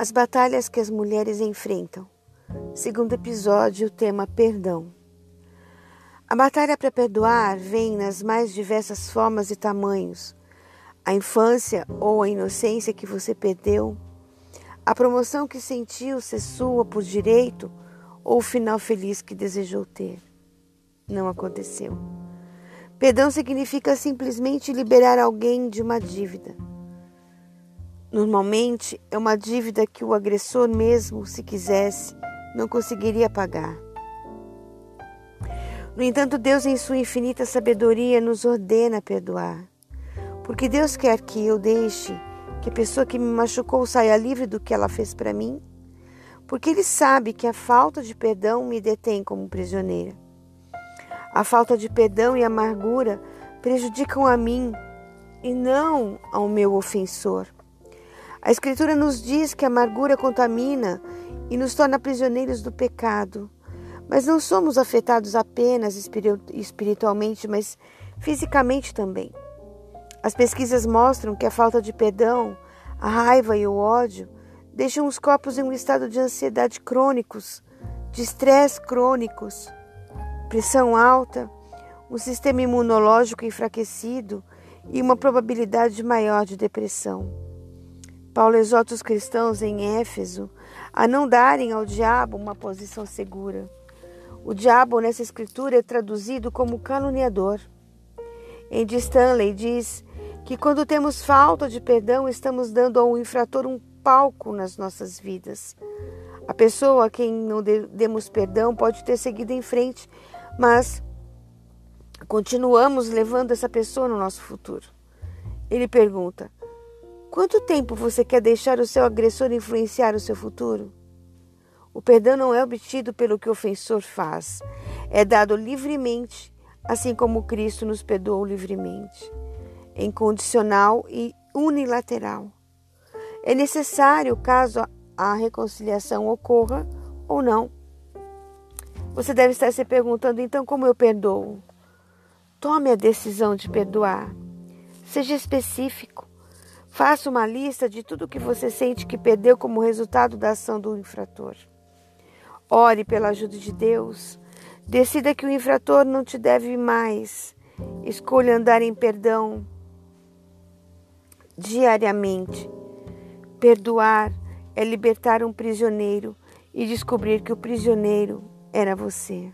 As batalhas que as mulheres enfrentam. Segundo episódio, o tema perdão. A batalha para perdoar vem nas mais diversas formas e tamanhos. A infância ou a inocência que você perdeu, a promoção que sentiu ser sua por direito ou o final feliz que desejou ter. Não aconteceu. Perdão significa simplesmente liberar alguém de uma dívida Normalmente é uma dívida que o agressor, mesmo se quisesse, não conseguiria pagar. No entanto, Deus, em sua infinita sabedoria, nos ordena perdoar. Porque Deus quer que eu deixe que a pessoa que me machucou saia livre do que ela fez para mim. Porque Ele sabe que a falta de perdão me detém como prisioneira. A falta de perdão e amargura prejudicam a mim e não ao meu ofensor. A Escritura nos diz que a amargura contamina e nos torna prisioneiros do pecado. Mas não somos afetados apenas espiritualmente, mas fisicamente também. As pesquisas mostram que a falta de perdão, a raiva e o ódio deixam os corpos em um estado de ansiedade crônicos, de estresse crônicos, pressão alta, um sistema imunológico enfraquecido e uma probabilidade maior de depressão. Paulo exorta os cristãos em Éfeso a não darem ao diabo uma posição segura. O diabo nessa escritura é traduzido como caluniador. Andy Stanley diz que quando temos falta de perdão, estamos dando ao infrator um palco nas nossas vidas. A pessoa a quem não demos perdão pode ter seguido em frente, mas continuamos levando essa pessoa no nosso futuro. Ele pergunta: Quanto tempo você quer deixar o seu agressor influenciar o seu futuro? O perdão não é obtido pelo que o ofensor faz, é dado livremente, assim como Cristo nos perdoou livremente, incondicional e unilateral. É necessário caso a reconciliação ocorra ou não. Você deve estar se perguntando, então, como eu perdoo? Tome a decisão de perdoar. Seja específico. Faça uma lista de tudo que você sente que perdeu como resultado da ação do infrator. Ore pela ajuda de Deus. Decida que o infrator não te deve mais. Escolha andar em perdão diariamente. Perdoar é libertar um prisioneiro e descobrir que o prisioneiro era você.